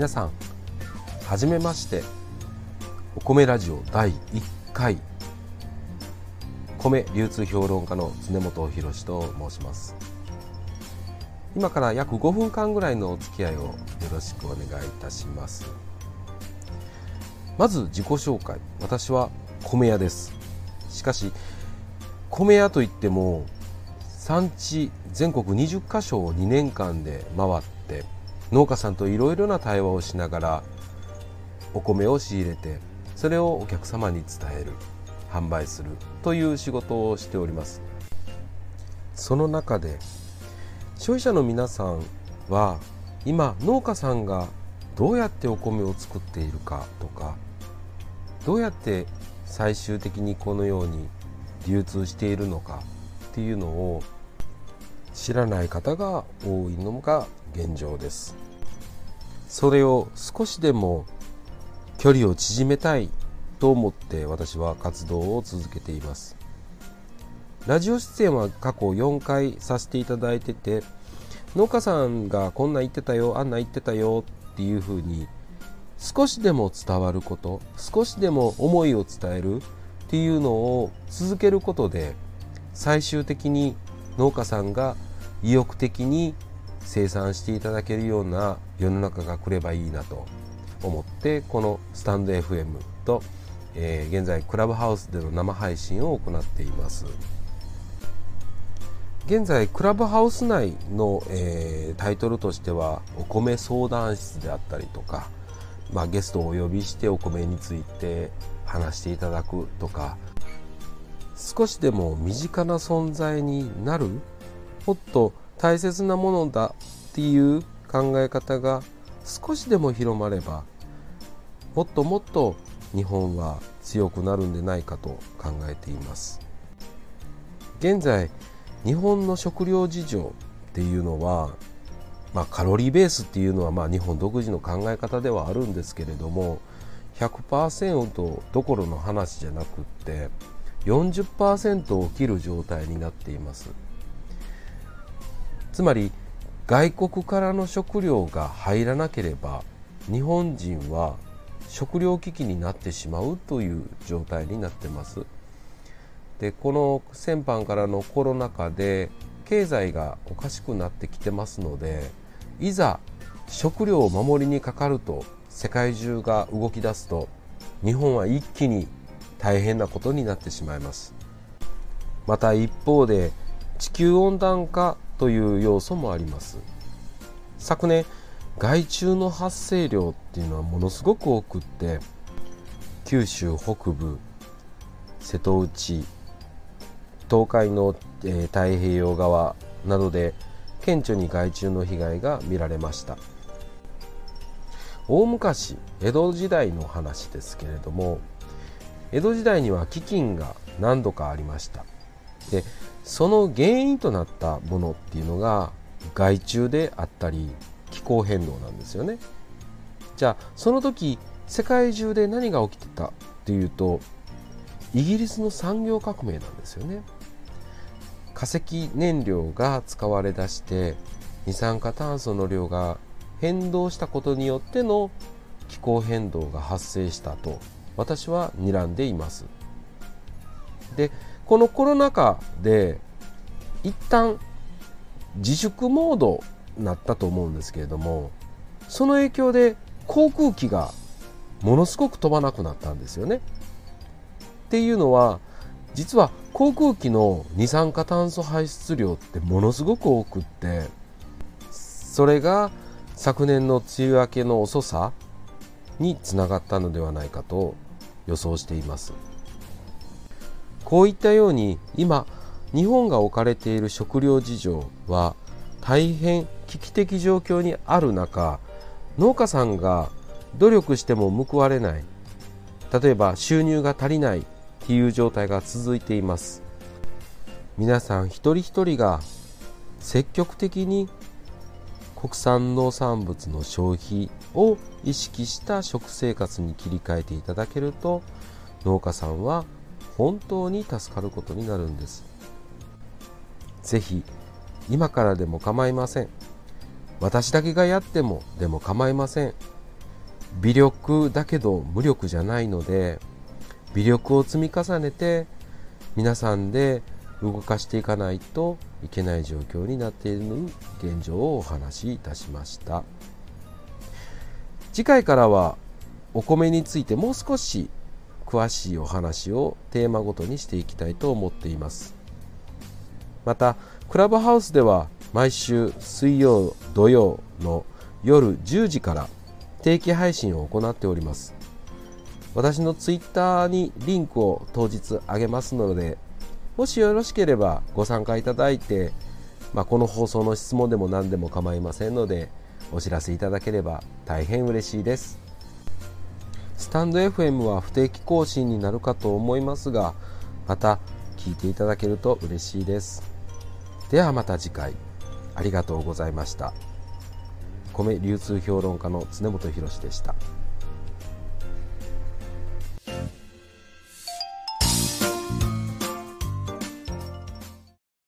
皆さんはじめまして。お米ラジオ第1回。米流通評論家の常本博と申します。今から約5分間ぐらいのお付き合いをよろしくお願いいたします。まず自己紹介。私は米屋です。しかし米屋といっても産地全国20カ所を2年間で回って農家さんといろいろな対話をしながらお米を仕入れてそれをお客様に伝える販売するという仕事をしております。その中で消費者の皆さんは今農家さんがどうやってお米を作っているかとかどうやって最終的にこのように流通しているのかっていうのを知らない方が多いのが現状です。それを少しでも距離を縮めたいと思って私は活動を続けています。ラジオ出演は過去4回させていただいてて農家さんがこんな言ってたよあんな言ってたよっていうふうに少しでも伝わること少しでも思いを伝えるっていうのを続けることで最終的に農家さんが意欲的に生産していただけるような世の中が来ればいいなと思ってこのスタンド FM と、えー、現在クラブハウスでの生配信を行っています。現在クラブハウス内の、えー、タイトルとしてはお米相談室であったりとか、まあ、ゲストをお呼びしてお米について話していただくとか少しでも身近な存在になるもっと大切なものだっていう考え方が少しでも広まればもっともっと日本は強くなるんでないかと考えています。現在日本の食料事情っていうのは、まあ、カロリーベースっていうのはまあ日本独自の考え方ではあるんですけれども100%どころの話じゃなくって40%を切る状態になっています。つまり外国からの食料が入らなければ日本人は食料危機になってしまうという状態になってます。でこの先般からのコロナ禍で経済がおかしくなってきてますのでいざ食料を守りにかかると世界中が動き出すと日本は一気に大変なことになってしまいます。また一方で地球温暖化という要素もあります。昨年害虫の発生量っていうのはものすごく多くって九州北部瀬戸内東海の、えー、太平洋側などで顕著に害虫の被害が見られました。大昔江戸時代の話ですけれども江戸時代には飢饉が何度かありました。でその原因となったものっていうのが害虫であったり気候変動なんですよね。じゃあその時世界中で何が起きてたっていうとイギリスの産業革命なんですよね。化石燃料が使われだして二酸化炭素の量が変動したことによっての気候変動が発生したと私は睨んでいます。でこのコロナ禍で一旦自粛モードになったと思うんですけれどもその影響で航空機がものすごく飛ばなくなったんですよね。っていうのは実は航空機の二酸化炭素排出量ってものすごく多くってそれが昨年の梅雨明けの遅さにつながったのではないかと予想しています。こういったように今日本が置かれている食料事情は大変危機的状況にある中農家さんが努力しても報われない。例えば収入が足りないっていう状態が続いています。皆さん一人一人が積極的に国産農産物の消費を意識した食生活に切り替えていただけると農家さんは本当に助かることになるんです。是非今からでも構いません。私だけがやってもでも構いません。微力だけど無力じゃないので微力を積み重ねて皆さんで動かしていかないといけない状況になっている現状をお話しいたしました。次回からはお米についてもう少し詳しいお話をテーマごとにしていきたいと思っています。またクラブハウスでは毎週水曜土曜の夜10時から定期配信を行っております。私のツイッターにリンクを当日あげますのでもしよろしければご参加いただいて、まあ、この放送の質問でも何でも構いませんのでお知らせいただければ大変嬉しいです。スタンド FM は不定期更新になるかと思いますがまた聞いていただけると嬉しいです。ではまた次回。ありがとうございました。米流通評論家の常本博でした。